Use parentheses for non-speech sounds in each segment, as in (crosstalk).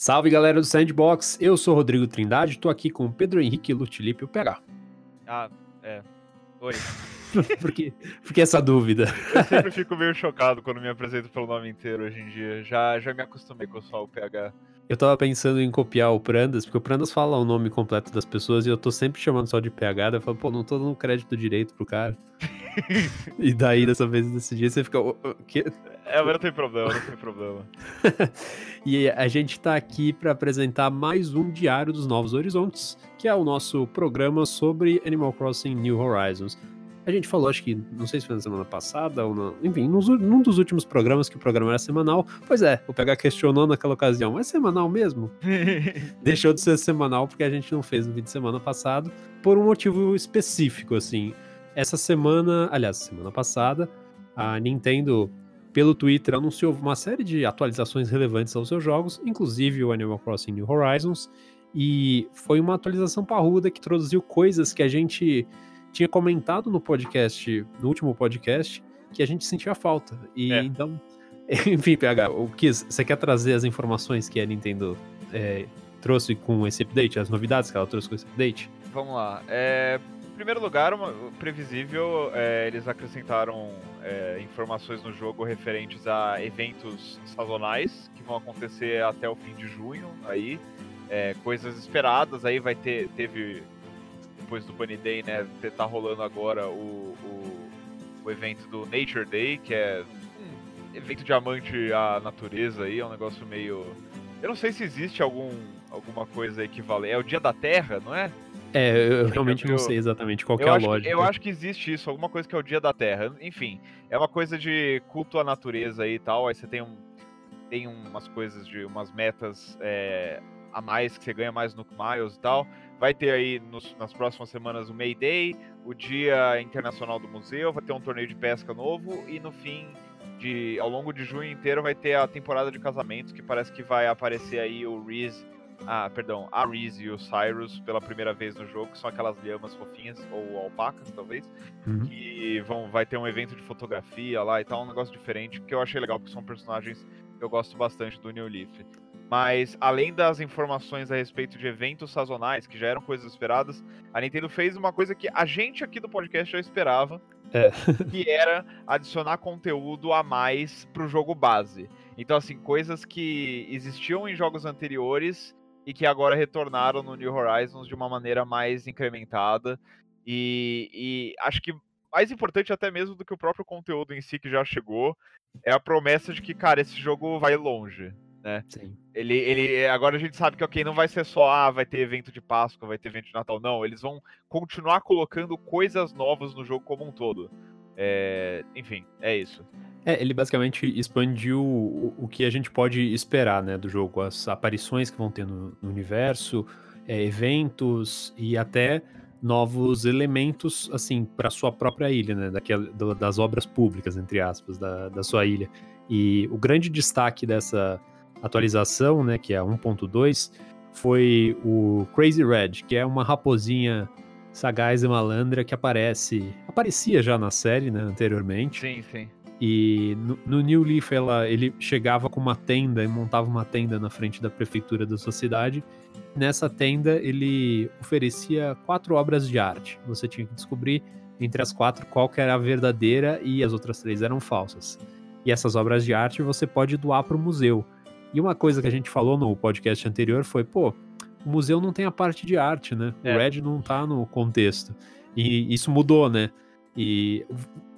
Salve galera do Sandbox, eu sou Rodrigo Trindade, tô aqui com o Pedro Henrique Lutilipe, o PH. Ah, é. Oi. (laughs) por, que, por que essa dúvida? Eu sempre fico meio chocado quando me apresento pelo nome inteiro hoje em dia. Já, já me acostumei com só o PH. Eu tava pensando em copiar o Prandas, porque o Prandas fala o nome completo das pessoas e eu tô sempre chamando só de PH. Daí eu falo, pô, não tô dando crédito direito pro cara. (laughs) e daí, dessa vez, desse dia, você fica. O, o, que? É, mas não tem problema, não tem problema. (laughs) e a gente tá aqui para apresentar mais um Diário dos Novos Horizontes, que é o nosso programa sobre Animal Crossing New Horizons. A gente falou, acho que, não sei se foi na semana passada ou não. Enfim, nos, num dos últimos programas que o programa era semanal. Pois é, o PH questionou naquela ocasião: é semanal mesmo? (laughs) Deixou de ser semanal porque a gente não fez no vídeo de semana passado, por um motivo específico, assim. Essa semana, aliás, semana passada, a Nintendo, pelo Twitter, anunciou uma série de atualizações relevantes aos seus jogos, inclusive o Animal Crossing New Horizons. E foi uma atualização parruda que introduziu coisas que a gente tinha comentado no podcast, no último podcast, que a gente sentia falta. E é. então, (laughs) enfim, PH, o que você quer trazer as informações que a Nintendo é, trouxe com esse update, as novidades que ela trouxe com esse update? Vamos lá. É, em primeiro lugar, uma, previsível, é, eles acrescentaram é, informações no jogo referentes a eventos sazonais que vão acontecer até o fim de junho. Aí, é, coisas esperadas. Aí vai ter, teve depois do Bunny Day, né? Tá rolando agora o, o, o evento do Nature Day, que é um evento de amante à natureza aí, é um negócio meio. Eu não sei se existe algum, alguma coisa equivalente. É o Dia da Terra, não é? É, eu realmente não sei exatamente qual é a lógica. Que, eu acho que existe isso, alguma coisa que é o Dia da Terra. Enfim, é uma coisa de culto à natureza aí e tal. Aí você tem um, tem umas coisas de umas metas é, a mais que você ganha mais no Miles e tal. Vai ter aí nos, nas próximas semanas o May Day, o Dia Internacional do Museu, vai ter um torneio de pesca novo e no fim de ao longo de junho inteiro vai ter a temporada de casamentos que parece que vai aparecer aí o Reese, ah, perdão, a Reese e o Cyrus pela primeira vez no jogo, que são aquelas lhamas fofinhas ou alpacas talvez, uhum. que vão vai ter um evento de fotografia lá e tal, um negócio diferente que eu achei legal porque são personagens que eu gosto bastante do New Leaf. Mas além das informações a respeito de eventos sazonais, que já eram coisas esperadas, a Nintendo fez uma coisa que a gente aqui do podcast já esperava, é. (laughs) que era adicionar conteúdo a mais pro jogo base. Então, assim, coisas que existiam em jogos anteriores e que agora retornaram no New Horizons de uma maneira mais incrementada. E, e acho que mais importante até mesmo do que o próprio conteúdo em si que já chegou é a promessa de que, cara, esse jogo vai longe né? Sim. Ele, ele, agora a gente sabe que, ok, não vai ser só, ah, vai ter evento de Páscoa, vai ter evento de Natal. Não, eles vão continuar colocando coisas novas no jogo como um todo. É, enfim, é isso. É, ele basicamente expandiu o, o, que a gente pode esperar, né, do jogo. As aparições que vão ter no, no universo, é, eventos e até novos elementos, assim, para sua própria ilha, né, daquela, do, das obras públicas, entre aspas, da, da sua ilha. E o grande destaque dessa atualização, né, que é a 1.2, foi o Crazy Red, que é uma raposinha sagaz e malandra que aparece, aparecia já na série, né, anteriormente. Sim, sim. E no, no, New Leaf ela, ele chegava com uma tenda e montava uma tenda na frente da prefeitura da sua cidade. Nessa tenda ele oferecia quatro obras de arte. Você tinha que descobrir entre as quatro qual que era a verdadeira e as outras três eram falsas. E essas obras de arte você pode doar para o museu. E uma coisa que a gente falou no podcast anterior foi, pô, o museu não tem a parte de arte, né? É. O Red não tá no contexto. E isso mudou, né? E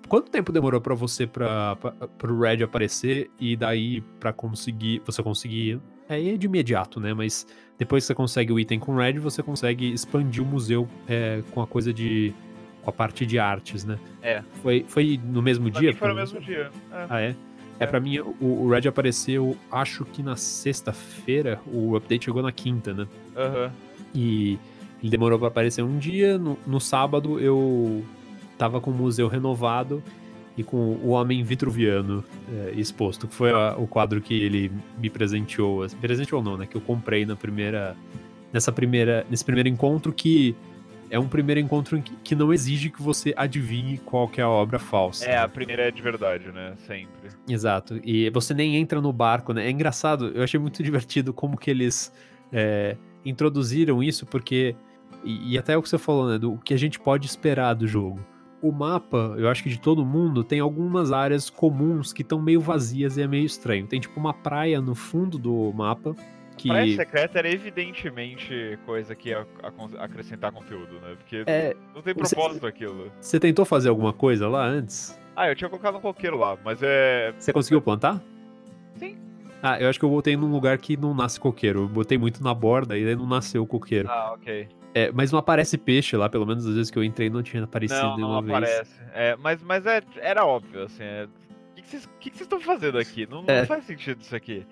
quanto tempo demorou para você para o Red aparecer e daí para conseguir, você conseguir é de imediato, né? Mas depois que você consegue o item com Red, você consegue expandir o museu é, com a coisa de com a parte de artes, né? É. Foi, foi no mesmo pra dia? foi no mesmo dia. É. Ah, é? É, pra mim, o, o Red apareceu, acho que na sexta-feira, o update chegou na quinta, né? Aham. Uhum. E ele demorou para aparecer um dia, no, no, sábado eu tava com o museu renovado e com o Homem Vitruviano é, exposto, que foi a, o quadro que ele me presenteou, presenteou não, né, que eu comprei na primeira, nessa primeira, nesse primeiro encontro que é um primeiro encontro que não exige que você adivinhe qual é a obra falsa. É, a primeira é de verdade, né? Sempre. Exato. E você nem entra no barco, né? É engraçado, eu achei muito (laughs) divertido como que eles é, introduziram isso, porque. E, e, até o que você falou, né? Do que a gente pode esperar do jogo. O mapa, eu acho que de todo mundo, tem algumas áreas comuns que estão meio vazias e é meio estranho. Tem tipo uma praia no fundo do mapa que... Praia secreta era evidentemente coisa que ia acrescentar conteúdo, né? Porque é, não tem propósito você, aquilo. Você tentou fazer alguma coisa lá antes? Ah, eu tinha colocado um coqueiro lá, mas é. Você conseguiu plantar? Sim. Ah, eu acho que eu botei num lugar que não nasce coqueiro. Eu botei muito na borda e aí não nasceu coqueiro. Ah, ok. É, mas não aparece peixe lá, pelo menos às vezes que eu entrei não tinha aparecido não, nenhuma não vez. aparece. É, mas mas é, era óbvio, assim. É... O que vocês que que estão fazendo aqui? Não, não é. faz sentido isso aqui.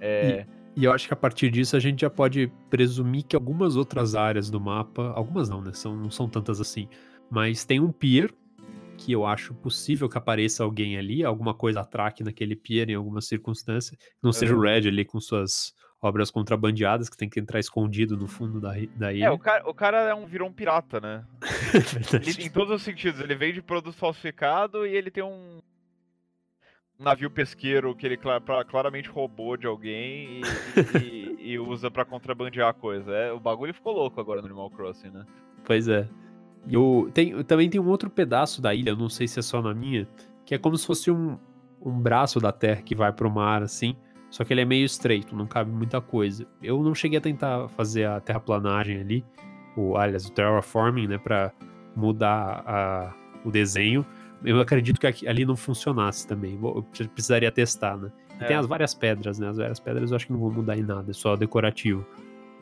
É. E... E eu acho que a partir disso a gente já pode presumir que algumas outras áreas do mapa, algumas não, né? São, não são tantas assim. Mas tem um pier, que eu acho possível que apareça alguém ali, alguma coisa atraque naquele pier em alguma circunstância. Não é. seja o Red ali com suas obras contrabandeadas, que tem que entrar escondido no fundo da, da ilha. É, o cara, o cara é um, virou um pirata, né? (laughs) ele, em todos os sentidos. Ele vende produto falsificado e ele tem um, navio pesqueiro que ele claramente roubou de alguém e, e, e usa para contrabandear coisa. É, o bagulho ficou louco agora no Animal Crossing, né? Pois é. E também tem um outro pedaço da ilha, não sei se é só na minha, que é como se fosse um, um braço da terra que vai pro mar, assim. Só que ele é meio estreito, não cabe muita coisa. Eu não cheguei a tentar fazer a terraplanagem ali, o, aliás, o terraforming, né, pra mudar a, o desenho eu acredito que ali não funcionasse também. Eu precisaria testar, né? E é. tem as várias pedras, né? As várias pedras eu acho que não vão mudar em nada, é só decorativo.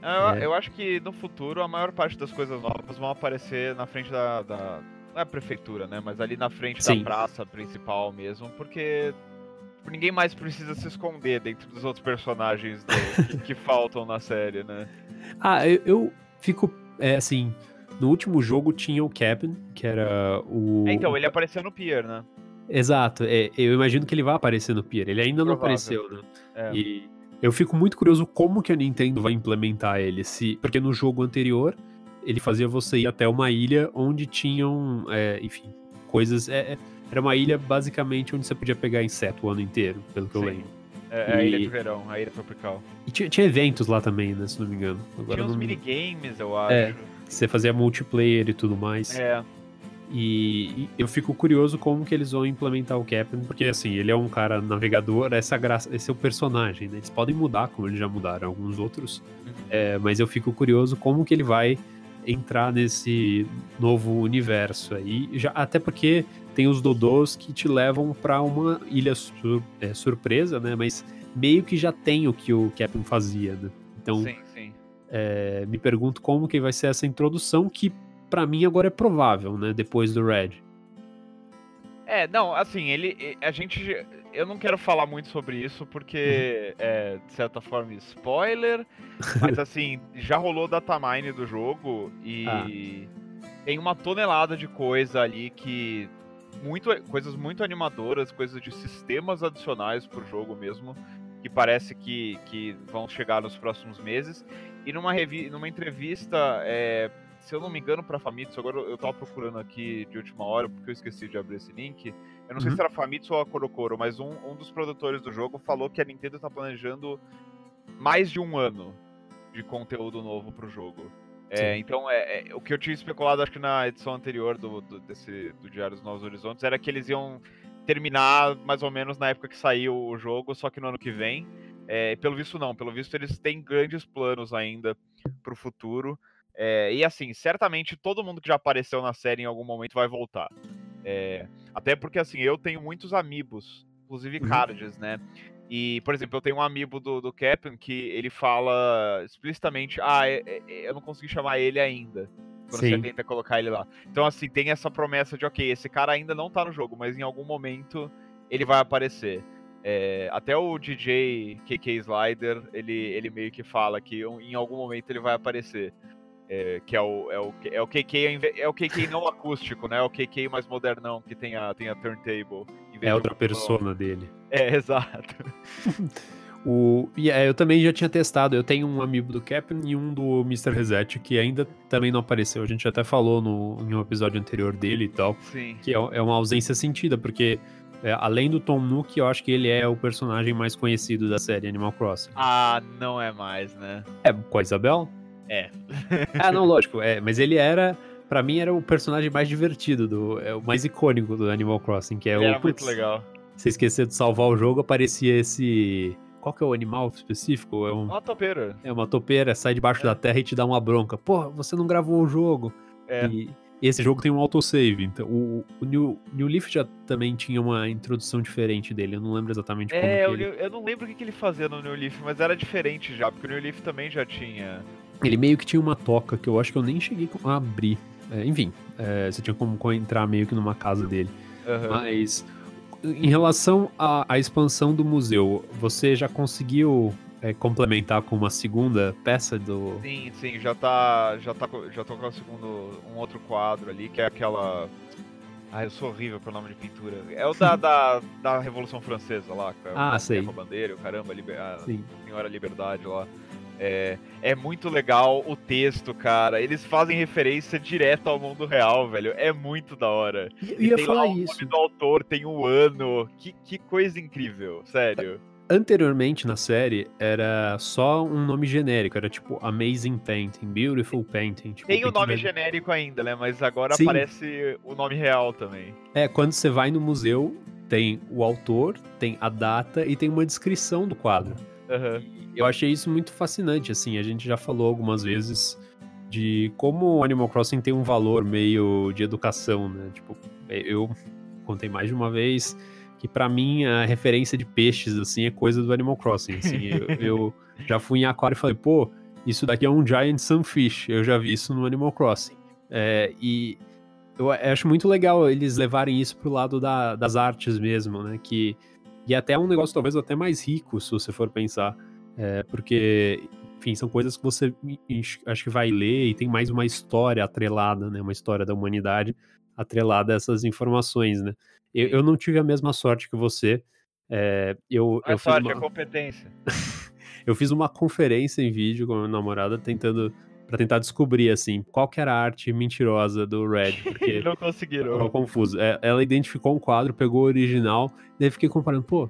Eu, é. eu acho que no futuro a maior parte das coisas novas vão aparecer na frente da. da não é a prefeitura, né? Mas ali na frente Sim. da praça principal mesmo, porque ninguém mais precisa se esconder dentro dos outros personagens do, que, (laughs) que, faltam na série, né? Ah, eu, eu fico, é, assim, no último jogo tinha o Captain, que era o. É, então, ele apareceu no Pier, né? Exato, é, eu imagino que ele vai aparecer no Pier. Ele ainda Provável. não apareceu, né? É. E eu fico muito curioso como que a Nintendo vai implementar ele. Se, porque no jogo anterior ele fazia você ir até uma ilha onde tinham, é, enfim, coisas. É, é era uma ilha basicamente onde você podia pegar inseto o ano inteiro, pelo que Sim. eu lembro. É, é a ilha de verão, a ilha tropical. E tinha, tinha, eventos lá também, né, se não me engano. Agora tinha uns não... minigames, eu acho. Você fazia multiplayer e tudo mais. É. E, e, eu fico curioso como que eles vão implementar o Captain, porque assim, ele é um cara navegador, essa graça, esse é o personagem, né? Eles podem mudar, como eles já mudaram alguns outros, uhum. é, mas eu fico curioso como que ele vai entrar nesse novo universo aí, já, até porque tem os Dodôs que te levam para uma ilha sur, é, surpresa, né? Mas meio que já tem o que o Captain fazia, né? Então, sim. É, me pergunto como que vai ser essa introdução, que para mim agora é provável, né? Depois do Red. É, não, assim, ele. A gente. Eu não quero falar muito sobre isso, porque uhum. é, de certa forma, spoiler. (laughs) mas assim, já rolou datamine do jogo e ah. tem uma tonelada de coisa ali que. Muito, coisas muito animadoras, coisas de sistemas adicionais pro jogo mesmo, que parece que, que vão chegar nos próximos meses. E numa, revi numa entrevista, é, se eu não me engano, para Famitsu, agora eu tava procurando aqui de última hora, porque eu esqueci de abrir esse link. Eu não uhum. sei se era Famitsu ou a Korokoro, mas um, um dos produtores do jogo falou que a Nintendo tá planejando mais de um ano de conteúdo novo pro jogo. É, então, é, é, o que eu tinha especulado, acho que na edição anterior do, do, desse, do Diário dos Novos Horizontes, era que eles iam terminar mais ou menos na época que saiu o jogo, só que no ano que vem. É, pelo visto, não. Pelo visto, eles têm grandes planos ainda para o futuro. É, e assim, certamente todo mundo que já apareceu na série em algum momento vai voltar. É, até porque, assim, eu tenho muitos amigos, inclusive uhum. cards, né? E, por exemplo, eu tenho um amigo do, do Captain que ele fala explicitamente: Ah, eu não consegui chamar ele ainda. Quando Sim. você tenta colocar ele lá. Então, assim, tem essa promessa de, ok, esse cara ainda não tá no jogo, mas em algum momento ele vai aparecer. É, até o DJ KK Slider, ele, ele meio que fala que em algum momento ele vai aparecer. É, que é o, é, o, é o KK é o KK não acústico, né? É o KK mais modernão que tem a, tem a turntable. É outra persona dele. É, (laughs) exato. (laughs) O, e é, eu também já tinha testado. Eu tenho um amigo do Captain e um do Mr. Reset que ainda também não apareceu. A gente até falou no, em um episódio anterior dele e tal. Sim. Que é, é uma ausência sentida, porque é, além do Tom Nook, eu acho que ele é o personagem mais conhecido da série Animal Crossing. Ah, não é mais, né? É, com a Isabel? É. (laughs) ah, não, lógico. É, mas ele era. Pra mim, era o personagem mais divertido, do, é, o mais icônico do Animal Crossing, que é ele o. Era muito legal. Se esquecer de salvar o jogo, aparecia esse. Qual que é o animal específico? É um, Uma topeira. é uma topeira, sai debaixo É. da terra e te dá uma bronca. Pô, você não gravou o jogo. É. E esse jogo tem um autosave. Então, o, o New, New Leaf já também tinha uma introdução diferente dele. Eu não lembro exatamente como É, ele... Eu não lembro o que, ele fazia no New Leaf, mas era diferente já, porque o New Leaf também já tinha. Ele meio que tinha uma toca que eu acho que eu nem cheguei a abrir. É, enfim, é, você tinha como co- entrar meio que numa casa dele. Aham. Mas em relação à, à expansão do museu, você já conseguiu é, complementar com uma segunda peça do. Sim, sim, já tá. Já tá. Já tô com o segundo. um outro quadro ali, que é aquela. Ah, eu sou horrível pro nome de pintura. É o da, (laughs) da, da Revolução Francesa lá, a, Ah, sei. com a bandeira, o caramba, liber, a Sim. Senhora Liberdade lá. É, é muito legal o texto, cara. Eles fazem referência direto ao mundo real, velho. É muito da hora. Eu E ia tem falar lá o isso. nome do autor, tem o ano. Que, que coisa incrível, sério. Anteriormente na série era só um nome genérico, era tipo Amazing Painting, Beautiful Painting. Tipo, Tem o nome genérico ainda, né? Mas agora Sim. aparece o nome real também. É, quando você vai no museu, tem o autor, tem a data e tem uma descrição do quadro. Aham. Eu achei isso muito fascinante, assim, a gente já falou algumas vezes de como o Animal Crossing tem um valor meio de educação, né? Tipo, eu contei mais de uma vez que pra mim a referência de peixes, assim, é coisa do Animal Crossing, assim. (laughs) eu, eu já fui em aquário e falei, pô, isso daqui é um Giant Sunfish, eu já vi isso no Animal Crossing. É, e eu acho muito legal eles levarem isso pro lado da- das artes mesmo, né? Que, e até é um negócio talvez até mais rico, se você for pensar. É, porque, enfim, são coisas que você acho que vai ler e tem mais uma história atrelada, né? Uma história da humanidade atrelada a essas informações, né? Eu, eu não tive a mesma sorte que você. É, eu, é eu, fiz sorte, uma, é competência. (laughs) eu fiz uma conferência em vídeo com a minha namorada tentando para tentar descobrir assim qual que era a arte mentirosa do Red, (laughs) porque não conseguiram. tava confuso. É, Ela identificou um quadro, pegou o original, daí fiquei comparando, pô,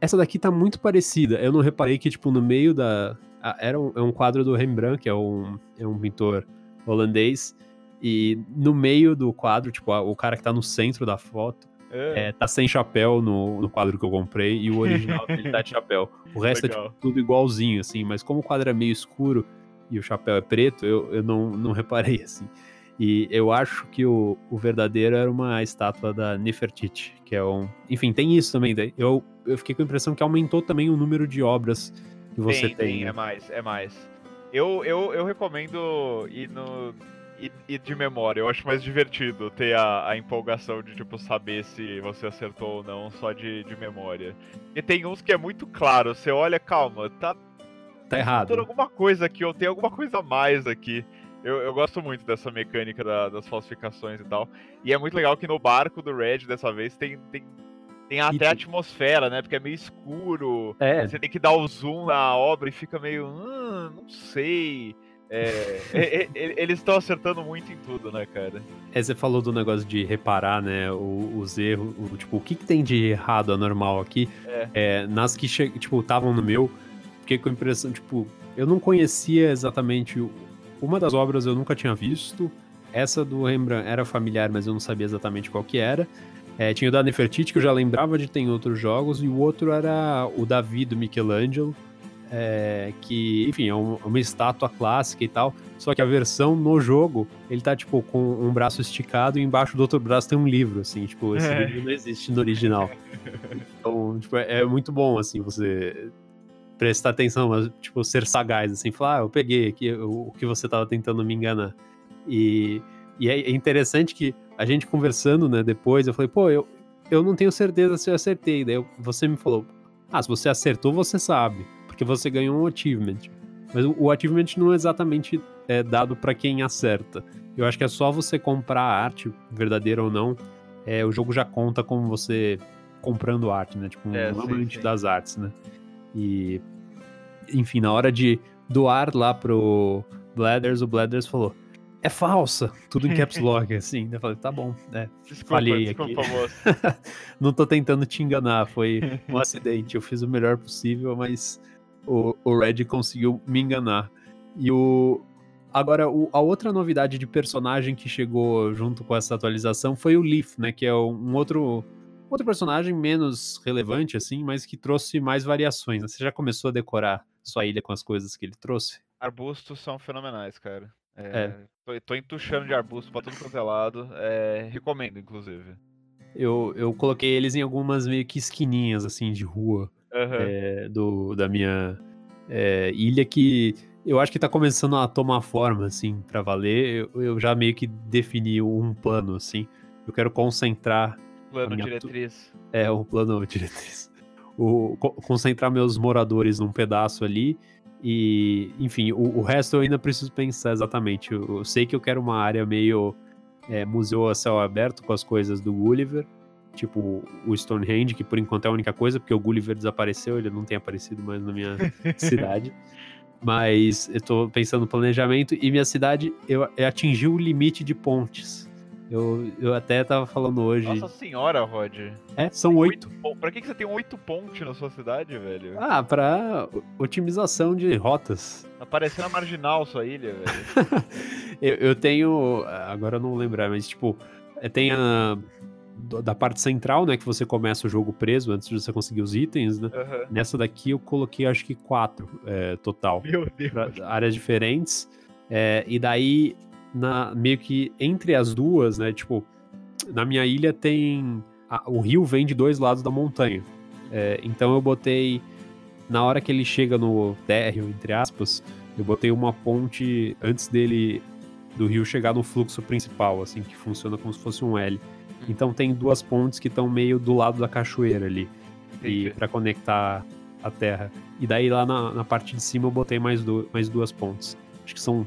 essa daqui tá muito parecida. Eu não reparei que, tipo, no meio da. a- Era um, é um quadro do Rembrandt, que é um, é um pintor holandês, e no meio do quadro, tipo, a- o cara que tá no centro da foto, É, é, tá sem chapéu no, no quadro que eu comprei, e o original (laughs) dele tá de chapéu. O resto é, Legal. tipo, tudo igualzinho, assim, mas como o quadro é meio escuro e o chapéu é preto, eu, eu não, não reparei, assim. E eu acho que o, o verdadeiro era uma estátua da Nefertiti, que é um. Enfim, tem isso também. daí Eu, eu fiquei com a impressão que aumentou também o número de obras que você tem. é né? mais, é mais. Eu, eu, eu recomendo ir no. Ir de memória, eu acho mais divertido ter a, a empolgação de, tipo, saber se você acertou ou não só de, de memória. E tem uns que é muito claro, você olha, calma, tá Tá errado. alguma coisa aqui, ou tem alguma coisa a mais aqui. Eu, eu gosto muito dessa mecânica da- das falsificações e tal. E é muito legal que no barco do Red, dessa vez, tem, tem, tem até tem- a atmosfera, né? Porque é meio escuro. É, Você tem que dar o zoom na obra e fica meio. Hum, não sei. É, eles estão acertando muito em tudo, né, cara? é, você falou do negócio de reparar, né, os erros, o, tipo, o que, que tem de errado anormal aqui. É. É, nas que, tipo, estavam no meu, fiquei com a impressão, tipo, eu não conhecia exatamente. Uma das obras eu nunca tinha visto. Essa do Rembrandt era familiar, mas eu não sabia exatamente qual que era. É, tinha o da Nefertiti, que eu já lembrava de ter em outros jogos, e o outro era o Davi do Michelangelo, é, que, enfim, é um- uma estátua clássica e tal. Só que a versão no jogo, ele tá, tipo, com um braço esticado e embaixo do outro braço tem um livro, assim, tipo, esse É. livro não existe no original. Então, tipo, é, é muito bom, assim, você prestar atenção, mas, tipo, ser sagaz, assim, falar, ah, eu peguei aqui o, que você tava tentando me enganar. E, e é interessante que a gente conversando, né, depois, eu falei, pô, eu, eu não tenho certeza se eu acertei. Daí você me falou, ah, se você acertou, você sabe, porque você ganhou um achievement. Mas o, o achievement não é exatamente é, dado pra quem acerta. Eu acho que é só você comprar a arte, verdadeira ou não, é, o jogo já conta como você comprando arte, né? Tipo, um É, amante das artes, né? E, enfim, na hora de doar lá pro Bladders, o Bladders falou: é falsa, tudo em caps (laughs) lock, assim. Eu falei, tá bom, né? Desculpa, Falhei desculpa, aqui. moço. (laughs) Não tô tentando te enganar, foi um acidente. Eu fiz o melhor possível, mas o, o Red conseguiu me enganar. E o. Agora, o- a outra novidade de personagem que chegou junto com essa atualização foi o Leaf, né? Que é um outro. Outro personagem menos relevante, assim, mas que trouxe mais variações. né? Você já começou a decorar sua ilha com as coisas que ele trouxe? Arbustos são fenomenais, cara. É, É. Tô, tô entuchando de arbusto pra tudo quanto é lado. É, recomendo, inclusive. Eu, eu coloquei eles em algumas meio que esquininhas, assim, de rua. Aham. é, do, da minha é, ilha que eu acho que tá começando a tomar forma, assim, pra valer. Eu, eu já meio que defini um plano, assim. Eu quero concentrar, Plano diretriz. é, um plano (laughs) diretriz. O, co- concentrar meus moradores num pedaço ali. E, enfim, o, o resto eu ainda preciso pensar exatamente. Eu, eu sei que eu quero uma área meio é, museu a céu aberto com as coisas do Gulliver. Tipo o Stonehenge, que por enquanto é a única coisa, porque o Gulliver desapareceu, ele não tem aparecido mais na minha (laughs) cidade. Mas eu tô pensando no planejamento e minha cidade eu, eu atingiu o limite de pontes. Eu, eu até tava falando hoje. Nossa senhora, Rod. É, são oito. Pra que, que você tem oito pontes na sua cidade, velho? Ah, pra otimização de rotas. Tá parecendo a marginal sua ilha, velho. (laughs) eu, eu tenho. Agora eu não lembrar, mas tipo, é, tem a. Da parte central, né? Que você começa o jogo preso antes de você conseguir os itens, né? Aham. Nessa daqui eu coloquei acho que quatro é, total. Meu Deus. áreas diferentes. É, e daí, na, meio que entre as duas, né? Tipo, na minha ilha tem. a- o rio vem de dois lados da montanha. É, então eu botei. Na hora que ele chega no térreo, entre aspas, eu botei uma ponte antes dele. do rio chegar no fluxo principal, assim, que funciona como se fosse um L. Então tem duas pontes que estão meio do lado da cachoeira ali e para conectar a terra. E daí lá na, na parte de cima eu botei mais, du mais duas pontes. Acho que são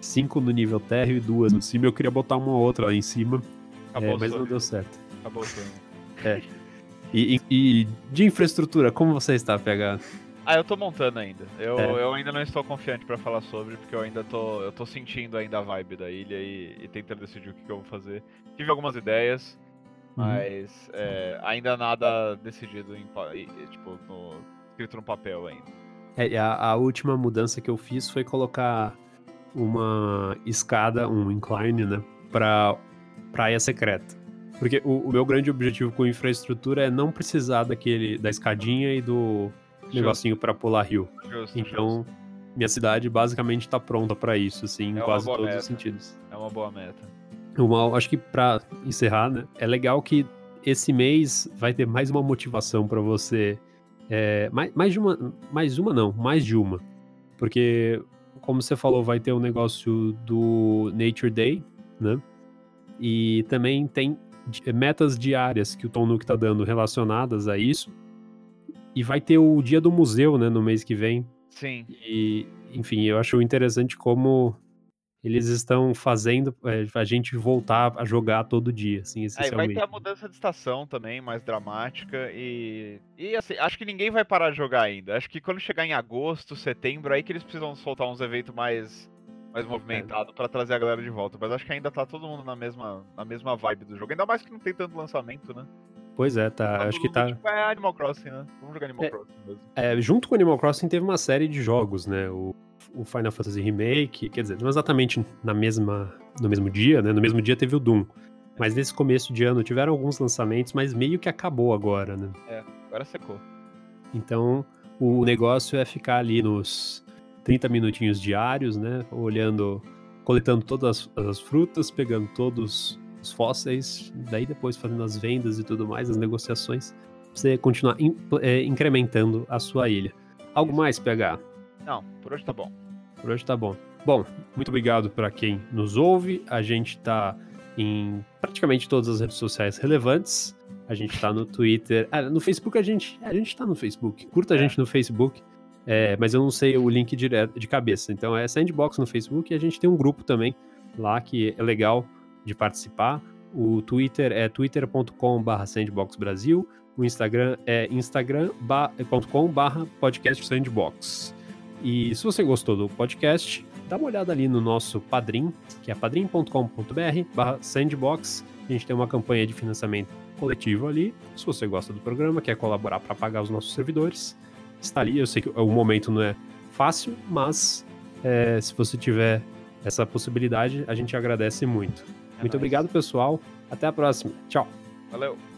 cinco no nível térreo e duas no cima. Eu queria botar uma outra lá em cima, Acabou é, mas não deu certo. Acabou o sonho. E, e- e de infraestrutura, como você está, PH? Ah, eu tô montando ainda. Eu, É. eu ainda não estou confiante pra falar sobre, porque eu ainda tô. Eu tô sentindo ainda a vibe da ilha e, e tentando decidir o que, que eu vou fazer. Tive algumas ideias, Uhum. mas é, ainda nada decidido em, tipo, no- escrito no papel ainda. É, e a, a última mudança que eu fiz foi colocar uma escada, um incline, né, pra praia secreta. Porque o, o meu grande objetivo com infraestrutura é não precisar daquele da escadinha e do negocinho pra pular rio. Justo, justo, Então, minha cidade basicamente tá pronta pra isso, assim, em É uma quase todos meta. os sentidos. é uma boa meta. Uma, acho que pra encerrar, né, é legal que esse mês vai ter mais uma motivação pra você. é, mais, mais de uma. Mais uma não, mais de uma. Porque, como você falou, vai ter o negócio do Nature Day, né? E também tem metas diárias que o Tom Nook tá dando relacionadas a isso. E vai ter o dia do museu, né, no mês que vem. Sim. E, enfim, eu acho interessante como eles estão fazendo é, a gente voltar a jogar todo dia, assim, essencialmente. vai ter a mudança de estação também, mais dramática. E. E assim, acho que ninguém vai parar de jogar ainda. Acho que quando chegar em agosto, setembro, aí que eles precisam soltar uns eventos mais. Mais movimentados pra trazer a galera de volta. Mas acho que ainda tá todo mundo na mesma, na mesma vibe do jogo. Ainda mais que não tem tanto lançamento, né? Pois é, tá. Acho que tá. Tipo, é Animal Crossing, né? Vamos jogar Animal É. Crossing mesmo. é, junto com Animal Crossing teve uma série de jogos, né? O, o Final Fantasy Remake, quer dizer, não exatamente na mesma, no mesmo dia, né? No mesmo dia teve o Doom. Mas nesse começo de ano tiveram alguns lançamentos, mas meio que acabou agora, né? Agora secou. Então, o negócio é ficar ali nos 30 minutinhos diários, né? Olhando, coletando todas as, as frutas, pegando todos os fósseis, daí depois fazendo as vendas e tudo mais, as negociações, pra você continuar in- é, incrementando a sua ilha. Algo mais, PH? Não, por hoje tá bom. Por hoje tá bom. Bom, muito obrigado para quem nos ouve. A gente tá em praticamente todas as redes sociais relevantes. A gente tá no Twitter. Ah, no Facebook a gente. A gente tá no Facebook. Curta a É. gente no Facebook. É, mas eu não sei o link direto de cabeça. Então é Sandbox no Facebook e a gente tem um grupo também lá que é legal de participar. O Twitter é twitter.com.br sandboxbrasil. O Instagram é instagram.com/barra podcast sandbox. E se você gostou do podcast, dá uma olhada ali no nosso Padrim, que é padrim.com.br/barra sandbox. A gente tem uma campanha de financiamento coletivo ali. Se você gosta do programa, quer colaborar para pagar os nossos servidores, está ali. Eu sei que o momento não é fácil, mas é, se você tiver essa possibilidade, a gente agradece muito. É muito nice. obrigado, pessoal. Até a próxima. Tchau. Valeu.